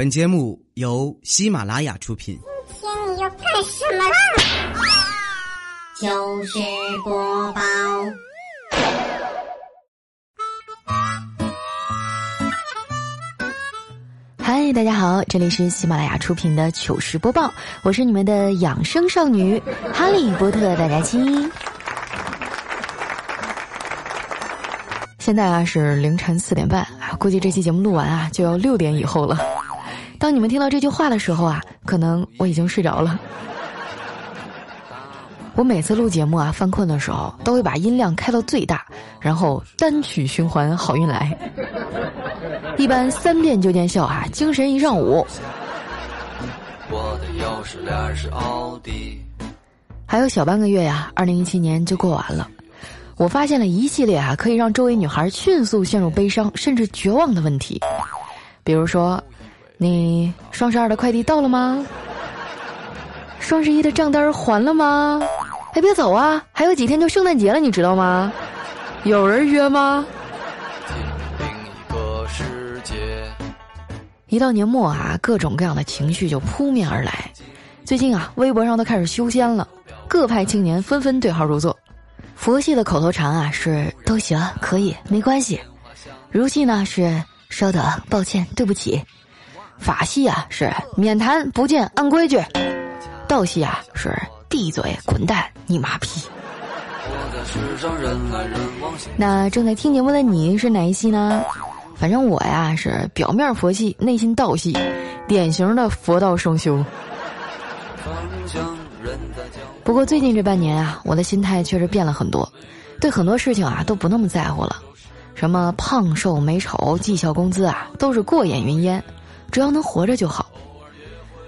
本节目由喜马拉雅出品。今天你要干什么啦？糗事播报。嗨，大家好，这里是喜马拉雅出品的糗事播报，我是你们的养生少女哈利波特大家亲。现在啊是凌晨四点半啊，估计这期节目录完啊就要六点以后了。当你们听到这句话的时候啊，可能我已经睡着了。我每次录节目啊，犯困的时候都会把音量开到最大，然后单曲循环，好运来。一般三遍就见效啊，精神一上午。我的钥匙链是奥迪。还有小半个月呀，二零一七年就过完了。我发现了一系列啊，可以让周围女孩迅速陷入悲伤甚至绝望的问题，比如说，你双十二的快递到了吗？双十一的账单还了吗？哎，别走啊，还有几天就圣诞节了，你知道吗？有人约吗？另一个世界。一到年末啊，各种各样的情绪就扑面而来。最近啊，微博上都开始修仙了，各派青年纷纷对号入座。佛系的口头禅啊是都行可以没关系，儒系呢是稍等抱歉对不起，法系啊是免谈不见按规矩，道系啊是闭嘴滚蛋你妈逼。那正在听节目的你是哪一系呢？反正我呀是表面佛系内心道系，典型的佛道双修。不过最近这半年啊，我的心态确实变了很多，对很多事情啊都不那么在乎了。什么胖瘦美丑、绩效工资啊，都是过眼云烟，只要能活着就好。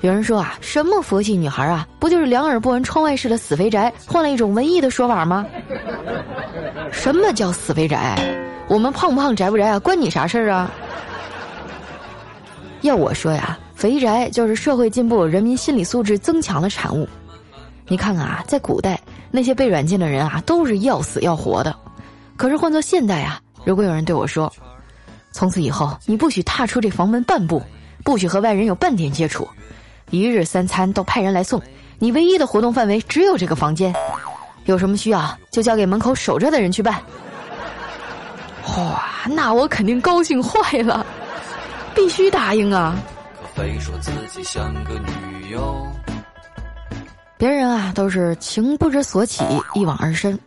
有人说啊，什么佛系女孩啊，不就是两耳不闻窗外事的死肥宅，换了一种文艺的说法吗？什么叫死肥宅？我们胖不胖、宅不宅啊，关你啥事儿啊？要我说呀，肥宅就是社会进步、人民心理素质增强的产物。你看看啊，在古代那些被软禁的人啊，都是要死要活的。可是换做现代啊，如果有人对我说：“从此以后你不许踏出这房门半步，不许和外人有半点接触，一日三餐都派人来送，你唯一的活动范围只有这个房间，有什么需要就交给门口守着的人去办。”哇，那我肯定高兴坏了，必须答应啊！可非说自己像个女优。别人啊都是情不知所起，一往而深，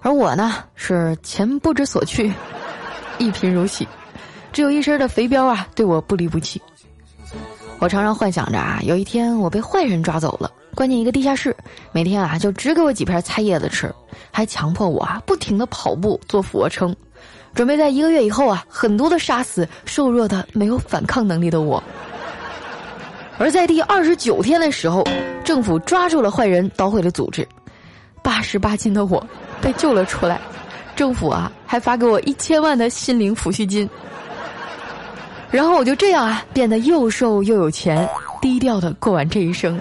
而我呢是钱不知所去，一贫如洗，只有一身的肥膘啊对我不离不弃。我常常幻想着啊，有一天我被坏人抓走了，关进一个地下室，每天啊就只给我几片菜叶子吃，还强迫我啊不停的跑步做俯卧撑，准备在一个月以后啊狠毒的杀死瘦弱的没有反抗能力的我。而在第二十九天的时候，政府抓住了坏人，捣毁了组织，八十八斤的我被救了出来，政府啊还发给我一千万的心灵抚恤金，然后我就这样啊变得又瘦又有钱，低调的过完这一生。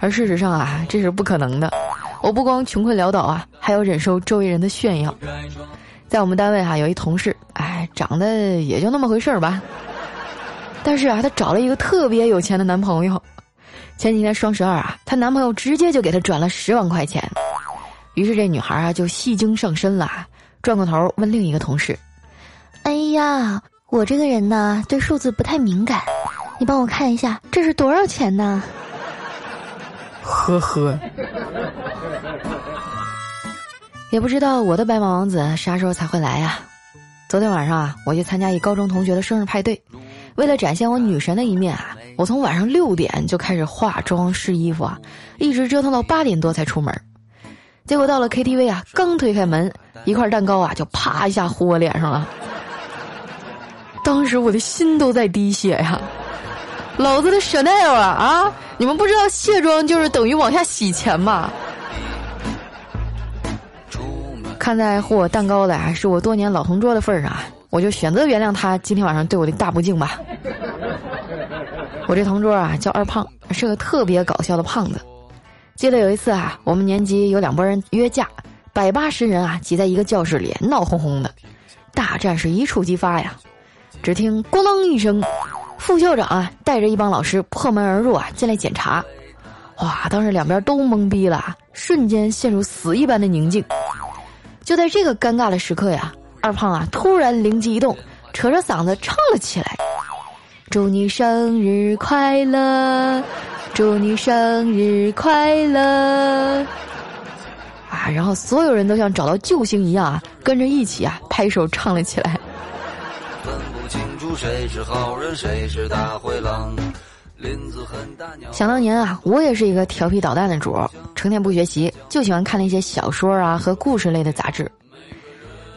而事实上啊，这是不可能的，我不光穷困潦倒啊，还要忍受周围人的炫耀。在我们单位哈，有一同事，哎，长得也就那么回事儿吧。但是啊，她找了一个特别有钱的男朋友。前几天双十二啊，她男朋友直接就给她转了十万块钱。于是这女孩啊就戏精上身了，转过头问另一个同事：“哎呀，我这个人呢对数字不太敏感，你帮我看一下这是多少钱呢？”呵呵。也不知道我的白马王子啥时候才会来呀？昨天晚上啊，我去参加一高中同学的生日派对，为了展现我女神的一面啊，我从晚上六点就开始化妆试衣服啊，一直折腾到八点多才出门。结果到了 KTV 啊，刚推开门，一块蛋糕啊就啪一下呼我脸上了。当时我的心都在滴血呀！老子的 Chanel 啊啊！你们不知道卸妆就是等于往下洗钱吗？看在和我蛋糕的啊，是我多年老同桌的份儿上，我就选择原谅他今天晚上对我的大不敬吧。我这同桌啊叫二胖，是个特别搞笑的胖子。记得有一次啊，我们年级有两拨人约架，百八十人啊挤在一个教室里闹哄哄的，大战是一触即发呀。只听咣当一声，副校长啊带着一帮老师破门而入啊进来检查。哇！当时两边都懵逼了，瞬间陷入死一般的宁静。就在这个尴尬的时刻呀，二胖啊突然灵机一动，扯着嗓子唱了起来：“祝你生日快乐，祝你生日快乐！”啊！然后所有人都像找到救星一样啊，跟着一起啊拍手唱了起来。分不清楚谁是好人，谁是大灰狼。林子很大想当年啊，我也是一个调皮捣蛋的主，成天不学习，就喜欢看那些小说啊和故事类的杂志。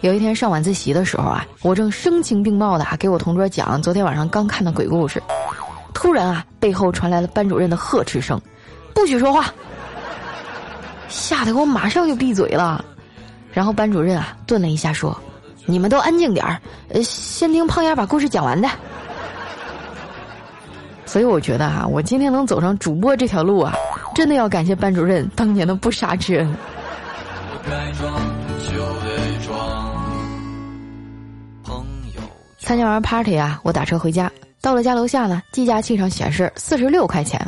有一天上晚自习的时候啊，我正声情并茂的啊给我同桌讲昨天晚上刚看的鬼故事，突然啊，背后传来了班主任的呵斥声：“不许说话！”吓得我马上就闭嘴了。然后班主任啊顿了一下说：“你们都安静点儿，呃，先听胖丫把故事讲完的。”所以我觉得啊，我今天能走上主播这条路啊，真的要感谢班主任当年的不杀之恩。参加完 party 啊，我打车回家，到了家楼下呢，计价器上显示四十六块钱，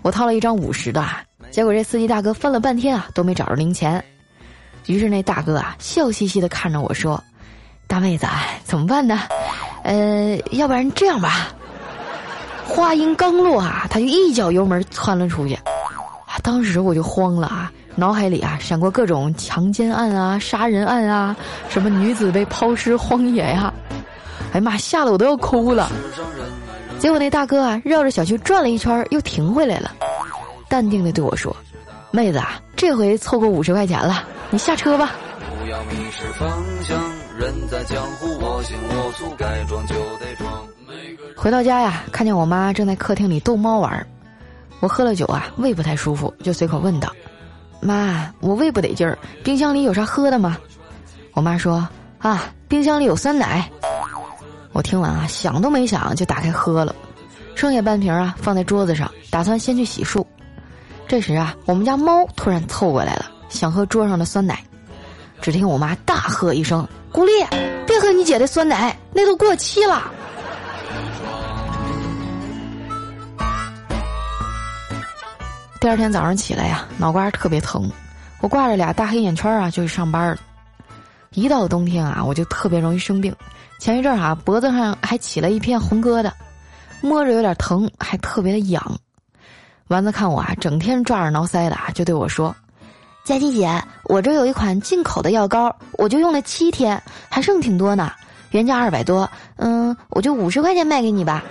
我掏了一张五十的，结果这司机大哥翻了半天啊，都没找着零钱，于是那大哥啊，笑嘻嘻的看着我说：“大妹子，怎么办呢？呃，要不然这样吧。”话音刚落啊，他就一脚油门窜了出去，当时我就慌了啊，脑海里啊闪过各种强奸案啊、杀人案啊，什么女子被抛尸荒野呀，哎呀妈，吓得我都要哭了。结果那大哥啊绕着小区转了一圈，又停回来了，淡定的对我说：“妹子啊，这回凑够五十块钱了，你下车吧。”不要迷失方向，人在江湖，我行我素，该装就得装。回到家呀，看见我妈正在客厅里逗猫玩儿。我喝了酒啊，胃不太舒服，就随口问道：“妈，我胃不得劲儿，冰箱里有啥喝的吗？”我妈说：“啊，冰箱里有酸奶。”我听完啊，想都没想就打开喝了，剩下半瓶啊放在桌子上，打算先去洗漱。这时啊，我们家猫突然凑过来了，想喝桌上的酸奶。只听我妈大喝一声：“古丽，别喝你姐的酸奶，那都过期了。”第二天早上起来呀，脑瓜特别疼，我挂着俩大黑眼圈啊，就去上班了。一到冬天啊，我就特别容易生病。前一阵儿啊，脖子上还起了一片红疙瘩，摸着有点疼，还特别的痒。丸子看我啊，整天抓耳挠腮的啊，就对我说：“佳琪姐，我这有一款进口的药膏，我就用了七天，还剩挺多呢，原价二百多，嗯，我就五十块钱卖给你吧。”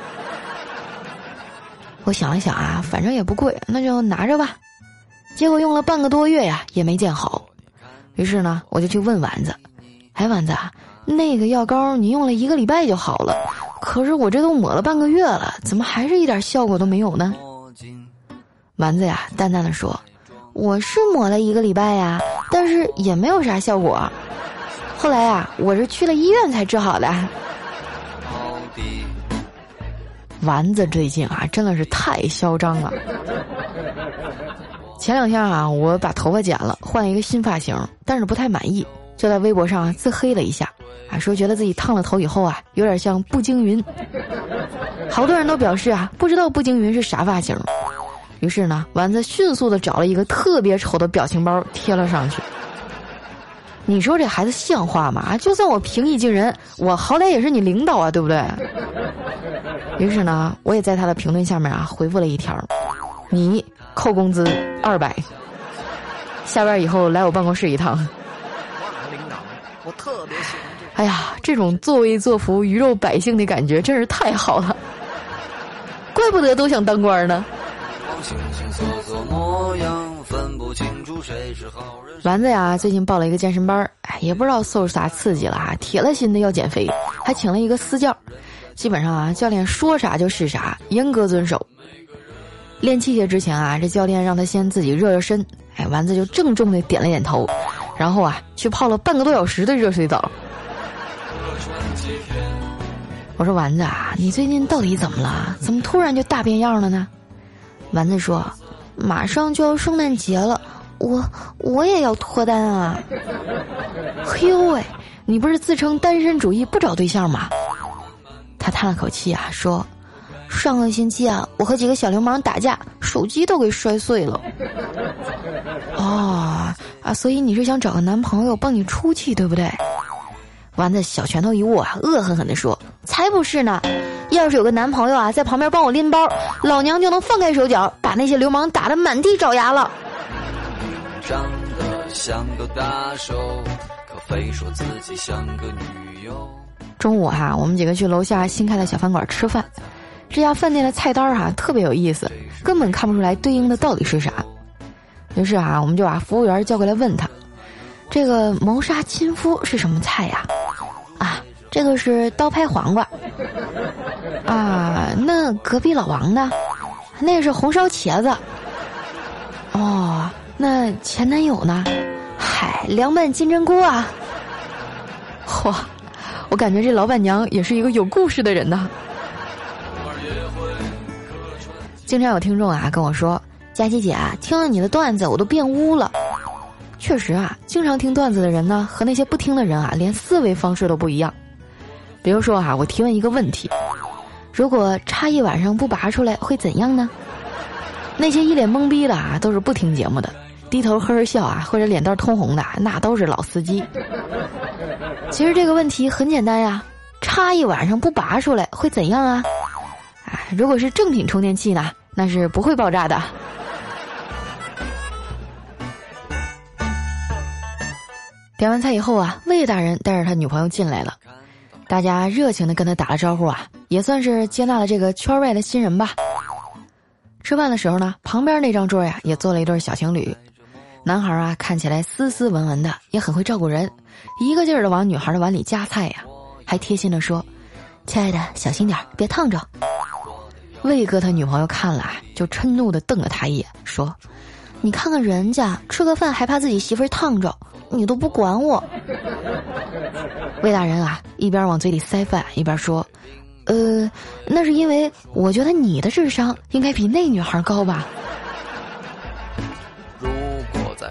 我想了想啊，反正也不贵，那就拿着吧。结果用了半个多月呀，也没见好。于是呢，我就去问丸子：“哎，丸子，啊那个药膏你用了一个礼拜就好了，可是我这都抹了半个月了，怎么还是一点效果都没有呢？”丸子呀，淡淡的说：“我是抹了一个礼拜呀，但是也没有啥效果。后来呀，我是去了医院才治好的。”丸子最近啊，真的是太嚣张了。前两天啊，我把头发剪了，换了一个新发型，但是不太满意，就在微博上自黑了一下，啊，说觉得自己烫了头以后啊，有点像步惊云。好多人都表示啊，不知道步惊云是啥发型。于是呢，丸子迅速的找了一个特别丑的表情包贴了上去。你说这孩子像话吗？就算我平易近人，我好歹也是你领导啊，对不对？于是呢，我也在他的评论下面啊回复了一条：“你扣工资二百，下班以后来我办公室一趟。”，领导，我特别喜欢这。哎呀，这种作威作福、鱼肉百姓的感觉真是太好了，怪不得都想当官呢。个模样，分不清楚谁是好人丸子呀，最近报了一个健身班哎，也不知道受啥刺激了啊，铁了心的要减肥，还请了一个私教，基本上啊，教练说啥就是啥，严格遵守。练器械之前啊，这教练让他先自己热热身，哎，丸子就郑重的点了点头，然后啊，去泡了半个多小时的热水澡。我说丸子啊，你最近到底怎么了？怎么突然就大变样了呢？丸子说，马上就要圣诞节了。我我也要脱单啊！嘿呦喂，你不是自称单身主义不找对象吗？他叹了口气啊，说：“上个星期啊，我和几个小流氓打架，手机都给摔碎了。”哦啊，所以你是想找个男朋友帮你出气，对不对？丸子小拳头一握啊，恶狠狠地说：“才不是呢！要是有个男朋友啊，在旁边帮我拎包，老娘就能放开手脚，把那些流氓打得满地找牙了。”长得像个大手，可非说自己像个女友。中午哈，我们几个去楼下新开的小饭馆吃饭，这家饭店的菜单哈特别有意思，根本看不出来对应的到底是啥。于是啊，我们就把服务员叫过来问他：“这个谋杀亲夫是什么菜呀？”啊，这个是刀拍黄瓜。啊，那隔壁老王呢？那是红烧茄子。哦，那前男友呢？嗨，凉拌金针菇啊。嚯！我感觉这老板娘也是一个有故事的人呐。经常有听众啊跟我说：“佳琪姐啊，听了你的段子，我都变污了。”确实啊，经常听段子的人呢，和那些不听的人啊，连思维方式都不一样。比如说哈，我提问一个问题：如果插一晚上不拔出来，会怎样呢？那些一脸懵逼的啊，都是不听节目的。低头呵呵笑啊，或者脸蛋通红的，那都是老司机。其实这个问题很简单呀，插一晚上不拔出来会怎样啊？哎，如果是正品充电器呢，那是不会爆炸的。点完菜以后啊，魏大人带着他女朋友进来了，大家热情的跟他打了招呼啊，也算是接纳了这个圈外的新人吧。吃饭的时候呢，旁边那张桌呀，也坐了一对小情侣。男孩啊，看起来斯斯文文的，也很会照顾人，一个劲儿的往女孩的碗里夹菜呀，还贴心的说：“亲爱的，小心点，别烫着。”魏哥他女朋友看了，就嗔怒的瞪了他一眼，说：“你看看人家吃个饭还怕自己媳妇儿烫着，你都不管我。”魏大人啊，一边往嘴里塞饭，一边说：“呃，那是因为我觉得你的智商应该比那女孩高吧。”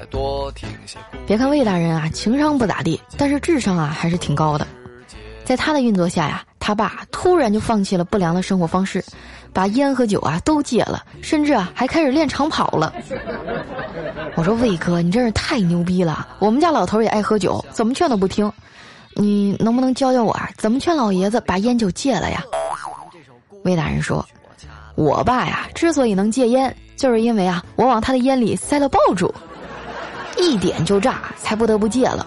多听些。别看魏大人啊，情商不咋地，但是智商啊还是挺高的。在他的运作下呀，他爸突然就放弃了不良的生活方式，把烟和酒啊都戒了，甚至啊还开始练长跑了。我说魏哥，你真是太牛逼了！我们家老头也爱喝酒，怎么劝都不听。你能不能教教我啊？怎么劝老爷子把烟酒戒了呀？魏大人说：“我爸呀，之所以能戒烟，就是因为啊，我往他的烟里塞了爆竹。”一点就炸，才不得不戒了。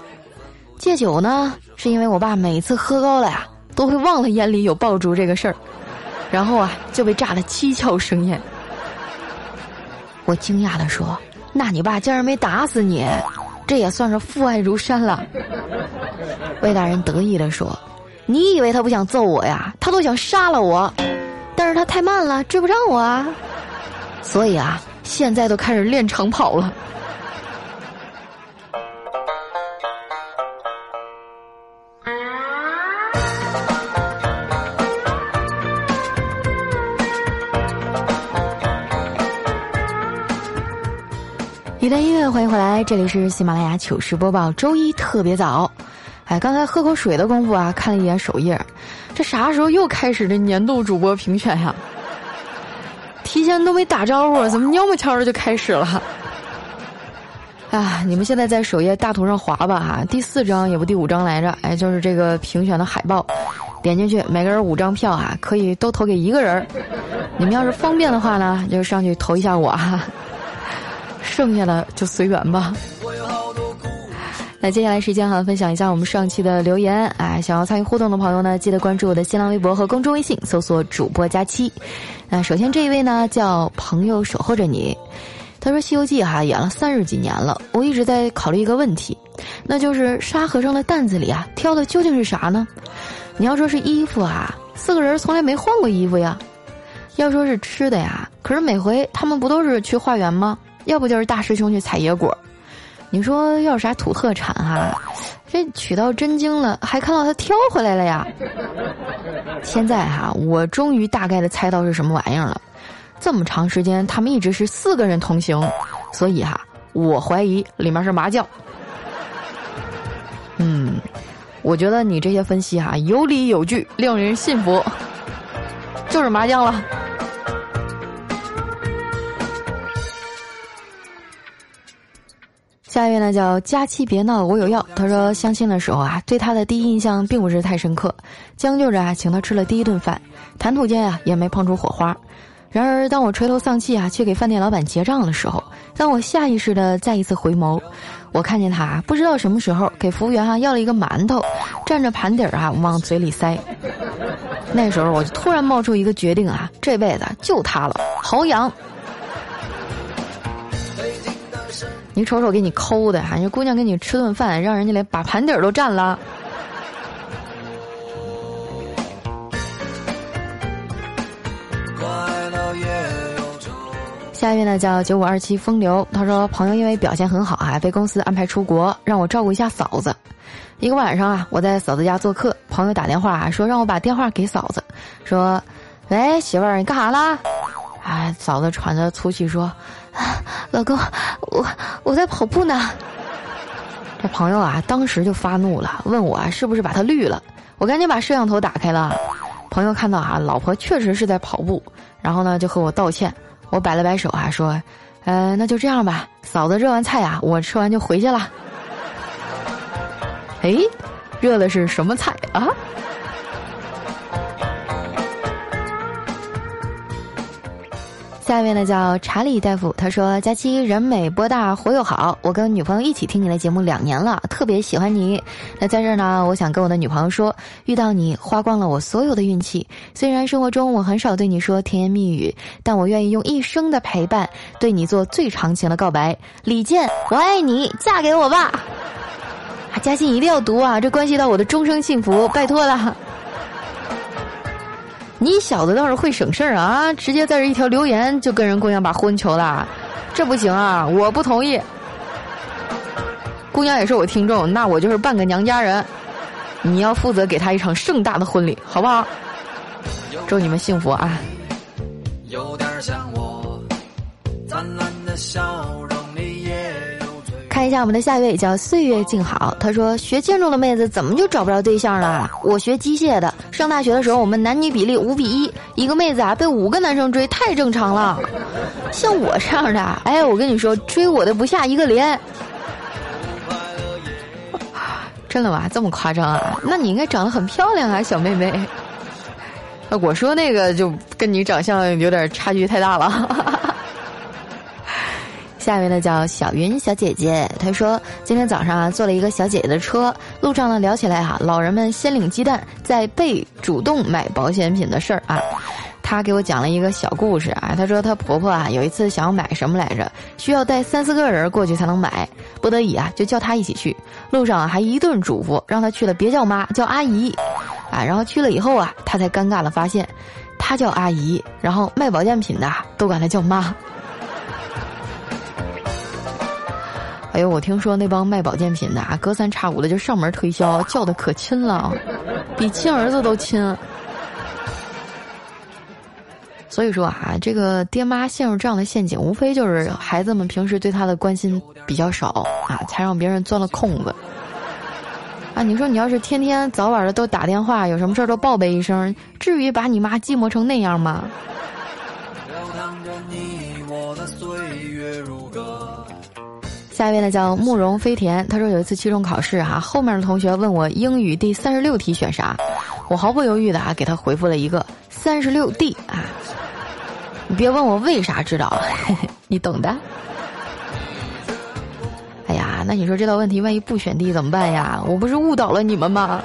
戒酒呢，是因为我爸每次喝高了呀，都会忘了烟里有爆竹这个事儿，然后啊就被炸得七窍生烟。我惊讶的说：“那你爸竟然没打死你，这也算是父爱如山了。”魏大人得意的说：“你以为他不想揍我呀？他都想杀了我，但是他太慢了，追不上我啊。所以啊，现在都开始练长跑了。”一段音乐，欢迎回来，这里是喜马拉雅糗事播报，周一特别早。哎，刚才喝口水的功夫啊，看了一眼首页，这啥时候又开始这年度主播评选呀？提前都没打招呼，怎么蔫么悄的就开始了？啊，你们现在在首页大图上划吧哈，第四张也不第五张来着，哎，就是这个评选的海报，点进去，每个人五张票啊，可以都投给一个人。你们要是方便的话呢，就上去投一下我哈。剩下的就随缘吧。那接下来时间哈，分享一下我们上期的留言。哎，想要参与互动的朋友呢，记得关注我的新浪微博和公众微信，搜索主播佳期。那首先这一位呢，叫朋友守候着你。他说《西游记》哈演了三十几年了，我一直在考虑一个问题，那就是沙和尚的担子里啊，挑的究竟是啥呢？你要说是衣服啊，四个人从来没换过衣服呀。要说是吃的呀，可是每回他们不都是去化缘吗？要不就是大师兄去采野果，你说要啥土特产哈？这取到真经了，还看到他挑回来了呀。现在哈，我终于大概的猜到是什么玩意儿了。这么长时间，他们一直是四个人同行，所以哈，我怀疑里面是麻将。嗯，我觉得你这些分析哈有理有据，令人信服。就是麻将了。下一位呢叫佳期别闹，我有药。他说相亲的时候啊，对他的第一印象并不是太深刻，将就着啊请他吃了第一顿饭，谈吐间啊也没碰出火花。然而当我垂头丧气啊去给饭店老板结账的时候，当我下意识的再一次回眸，我看见他啊不知道什么时候给服务员啊要了一个馒头，蘸着盘底儿啊往嘴里塞。那时候我就突然冒出一个决定啊，这辈子就他了，好养。你瞅瞅，给你抠的，人姑娘给你吃顿饭，让人家连把盘底儿都占了。下一位呢叫九五二七风流，他说朋友因为表现很好啊，被公司安排出国，让我照顾一下嫂子。一个晚上啊，我在嫂子家做客，朋友打电话啊说让我把电话给嫂子，说：“喂，媳妇儿，你干啥啦？”哎，嫂子喘着粗气说。啊老公，我我在跑步呢。这朋友啊，当时就发怒了，问我啊是不是把他绿了。我赶紧把摄像头打开了。朋友看到啊，老婆确实是在跑步，然后呢就和我道歉。我摆了摆手啊，说，呃，那就这样吧。嫂子热完菜啊，我吃完就回去了。哎，热的是什么菜啊？下面呢叫查理大夫，他说：“佳期人美波大活又好，我跟女朋友一起听你的节目两年了，特别喜欢你。那在这儿呢，我想跟我的女朋友说，遇到你花光了我所有的运气。虽然生活中我很少对你说甜言蜜语，但我愿意用一生的陪伴对你做最长情的告白。李健，我爱你，嫁给我吧！啊佳期一定要读啊，这关系到我的终生幸福，拜托了。”你小子倒是会省事儿啊！直接在这一条留言就跟人姑娘把婚求了，这不行啊！我不同意。姑娘也是我听众，那我就是半个娘家人，你要负责给她一场盛大的婚礼，好不好？祝你们幸福啊！有点像我灿烂的笑容。看一下我们的下一位叫岁月静好，他说学建筑的妹子怎么就找不着对象了？我学机械的，上大学的时候我们男女比例五比一，一个妹子啊被五个男生追太正常了。像我这样的，哎，我跟你说追我的不下一个连。真的吗？这么夸张啊？那你应该长得很漂亮啊，小妹妹。我说那个就跟你长相有点差距太大了。下一位呢叫小云小姐姐，她说今天早上啊坐了一个小姐姐的车，路上呢聊起来哈，老人们先领鸡蛋再被主动买保险品的事儿啊。她给我讲了一个小故事啊，她说她婆婆啊有一次想要买什么来着，需要带三四个人过去才能买，不得已啊就叫她一起去，路上还一顿嘱咐，让她去了别叫妈叫阿姨，啊，然后去了以后啊，她才尴尬的发现，她叫阿姨，然后卖保健品的都管她叫妈。哎呦，我听说那帮卖保健品的啊，隔三差五的就上门推销，叫的可亲了，比亲儿子都亲。所以说啊，这个爹妈陷入这样的陷阱，无非就是孩子们平时对他的关心比较少啊，才让别人钻了空子。啊，你说你要是天天早晚的都打电话，有什么事儿都报备一声，至于把你妈寂寞成那样吗？下一位呢叫慕容飞田，他说有一次期中考试哈，后面的同学问我英语第三十六题选啥，我毫不犹豫的啊给他回复了一个三十六 D 啊，你别问我为啥知道，你懂的。哎呀，那你说这道问题万一不选 D 怎么办呀？我不是误导了你们吗？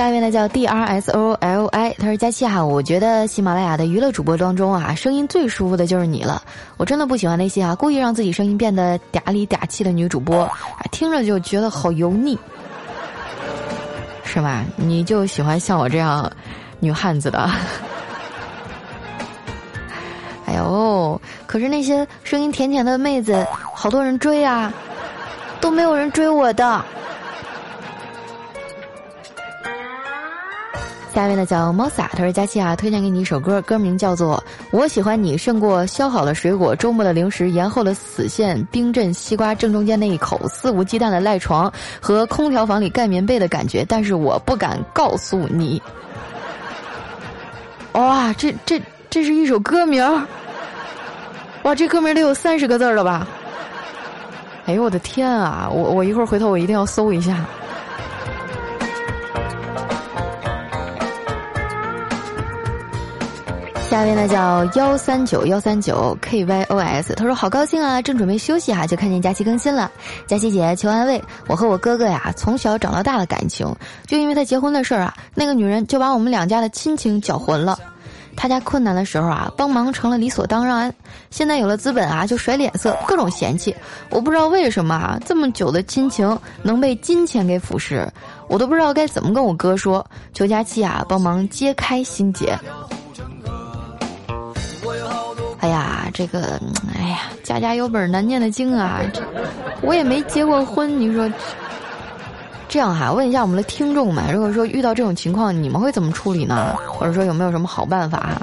下一位呢叫 D R S O L I，他说佳期哈，我觉得喜马拉雅的娱乐主播当中啊，声音最舒服的就是你了。我真的不喜欢那些啊故意让自己声音变得嗲里嗲气的女主播，啊听着就觉得好油腻，是吧？你就喜欢像我这样女汉子的。哎呦，可是那些声音甜甜的妹子，好多人追啊，都没有人追我的。下面呢叫猫撒，他说佳期啊，推荐给你一首歌，歌名叫做《我喜欢你胜过削好的水果、周末的零食、延后的死线、冰镇西瓜正中间那一口、肆无忌惮的赖床和空调房里盖棉被的感觉》，但是我不敢告诉你。哇，这这这是一首歌名哇，这歌名得有三十个字了吧？哎呦我的天啊！我我一会儿回头我一定要搜一下。下一位呢叫幺三九幺三九 k y o s，他说好高兴啊，正准备休息哈，就看见佳期更新了。佳期姐求安慰，我和我哥哥呀从小长到大的感情，就因为他结婚的事儿啊，那个女人就把我们两家的亲情搅浑了。他家困难的时候啊，帮忙成了理所当然，现在有了资本啊，就甩脸色，各种嫌弃。我不知道为什么啊，这么久的亲情能被金钱给腐蚀，我都不知道该怎么跟我哥说。求佳期啊，帮忙揭开心结。哎呀，这个，哎呀，家家有本难念的经啊！我也没结过婚，你说这样哈？问一下我们的听众们，如果说遇到这种情况，你们会怎么处理呢？或者说有没有什么好办法？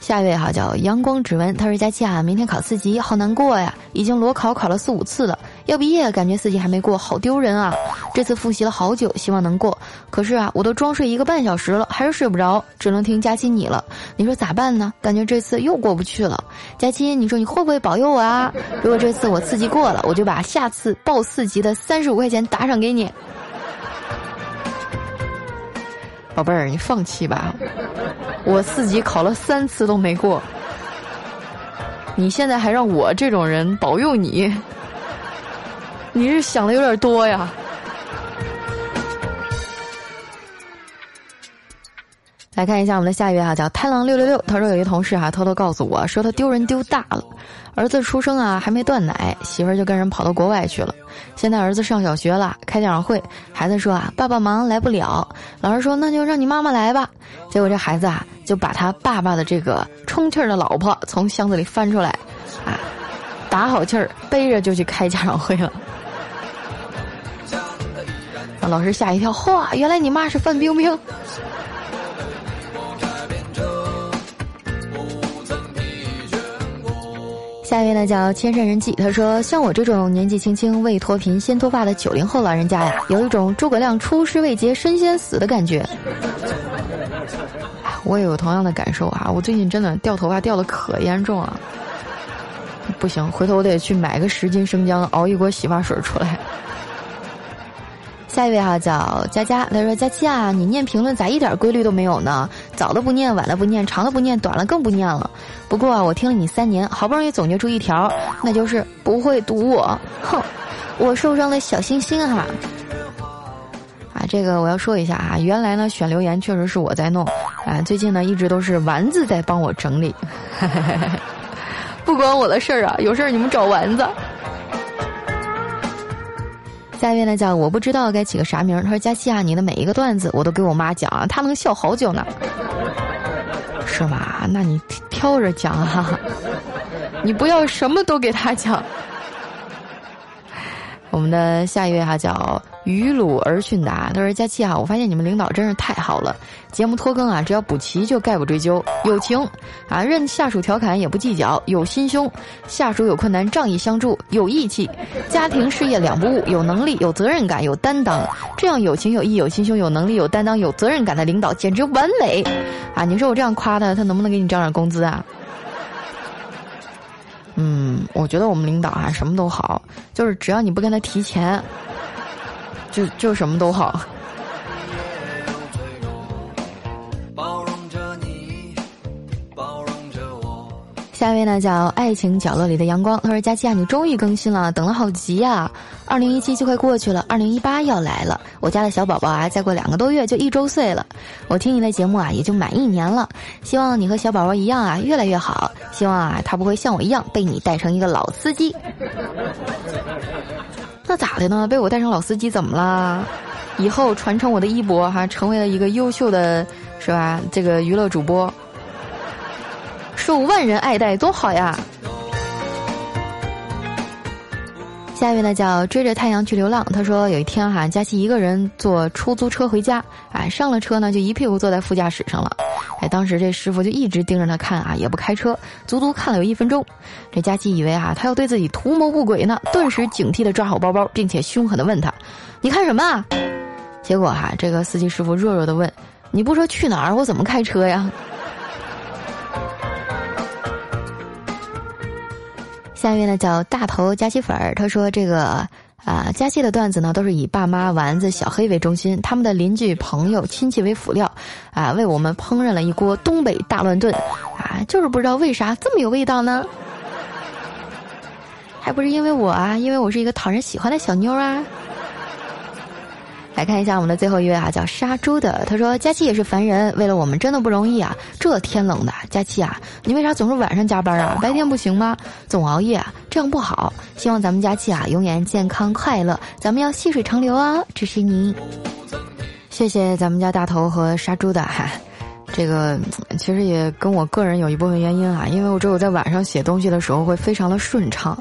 下一位哈叫阳光指纹，他说佳期啊，明天考四级，好难过呀！已经裸考考了四五次了。要毕业，感觉四级还没过，好丢人啊！这次复习了好久，希望能过。可是啊，我都装睡一个半小时了，还是睡不着，只能听佳期你了。你说咋办呢？感觉这次又过不去了。佳期，你说你会不会保佑我啊？如果这次我四级过了，我就把下次报四级的三十五块钱打赏给你。宝贝儿，你放弃吧，我四级考了三次都没过，你现在还让我这种人保佑你？你是想的有点多呀。来看一下我们的下一位啊，叫太郎六六六。他说有一同事哈偷偷告诉我说他丢人丢大了，儿子出生啊还没断奶，媳妇儿就跟人跑到国外去了。现在儿子上小学了，开家长会，孩子说啊爸爸忙来不了，老师说那就让你妈妈来吧。结果这孩子啊就把他爸爸的这个充气儿的老婆从箱子里翻出来，啊，打好气儿背着就去开家长会了。老师吓一跳，嚯！原来你妈是范冰冰。下一位呢叫千山人迹，他说：“像我这种年纪轻轻未脱贫先脱发的九零后老人家呀，有一种诸葛亮出师未捷身先死的感觉。”我也有同样的感受啊！我最近真的掉头发掉的可严重了，不行，回头我得去买个十斤生姜熬一锅洗发水出来。下一位哈叫佳佳，他说：“佳期啊，你念评论咋一点规律都没有呢？早的不念，晚的不念，长的不念，短了更不念了。不过啊，我听了你三年，好不容易总结出一条，那就是不会读我。哼，我受伤的小心心哈。啊，这个我要说一下啊，原来呢选留言确实是我在弄，啊，最近呢一直都是丸子在帮我整理，不关我的事儿啊，有事儿你们找丸子。”下一位呢叫我不知道该起个啥名。他说：“佳琪啊，你的每一个段子我都给我妈讲，她能笑好久呢。是吧？那你挑着讲哈，你不要什么都给她讲。”我们的下一位哈叫。于鲁而训达，他说：“佳期啊，我发现你们领导真是太好了，节目拖更啊，只要补齐就概不追究，友情啊，任下属调侃也不计较，有心胸，下属有困难仗义相助，有义气，家庭事业两不误，有能力，有责任感，有担当，这样有情有义有心胸有能力有担当有责任感的领导简直完美啊！你说我这样夸他，他能不能给你涨点工资啊？”嗯，我觉得我们领导啊什么都好，就是只要你不跟他提钱。就就什么都好。下一位呢叫爱情角落里的阳光，他说：“佳琪啊，你终于更新了，等了好急呀！二零一七就快过去了，二零一八要来了。我家的小宝宝啊，再过两个多月就一周岁了。我听你的节目啊，也就满一年了。希望你和小宝宝一样啊，越来越好。希望啊，他不会像我一样被你带成一个老司机。”那咋的呢？被我带成老司机怎么啦？以后传承我的衣钵，哈，成为了一个优秀的，是吧？这个娱乐主播，受万人爱戴，多好呀！下一位呢叫追着太阳去流浪。他说有一天哈，佳琪一个人坐出租车回家，哎，上了车呢就一屁股坐在副驾驶上了。哎，当时这师傅就一直盯着他看啊，也不开车，足足看了有一分钟。这佳琪以为啊他要对自己图谋不轨呢，顿时警惕的抓好包包，并且凶狠的问他：“你看什么？”啊结果哈，这个司机师傅弱弱的问：“你不说去哪儿，我怎么开车呀？”下面呢叫大头佳琪粉儿，他说这个啊佳琪的段子呢都是以爸妈、丸子、小黑为中心，他们的邻居、朋友、亲戚为辅料，啊为我们烹饪了一锅东北大乱炖，啊就是不知道为啥这么有味道呢？还不是因为我啊，因为我是一个讨人喜欢的小妞啊。来看一下我们的最后一位啊，叫杀猪的。他说：“佳期也是凡人，为了我们真的不容易啊。这天冷的，佳期啊，你为啥总是晚上加班啊？白天不行吗？总熬夜啊，这样不好。希望咱们佳期啊，永远健康快乐。咱们要细水长流啊，支持你。谢谢咱们家大头和杀猪的哈。这个其实也跟我个人有一部分原因啊，因为我只有在晚上写东西的时候会非常的顺畅。”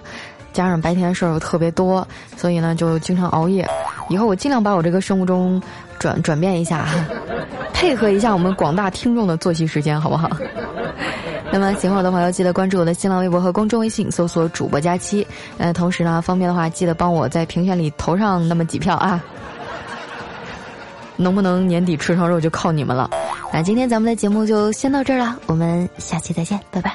加上白天的事儿又特别多，所以呢就经常熬夜。以后我尽量把我这个生物钟转转变一下，配合一下我们广大听众的作息时间，好不好？那么喜欢我的朋友记得关注我的新浪微博和公众微信，搜索主播佳期。呃，同时呢，方便的话记得帮我在评选里投上那么几票啊。能不能年底吃上肉就靠你们了。那今天咱们的节目就先到这儿了，我们下期再见，拜拜。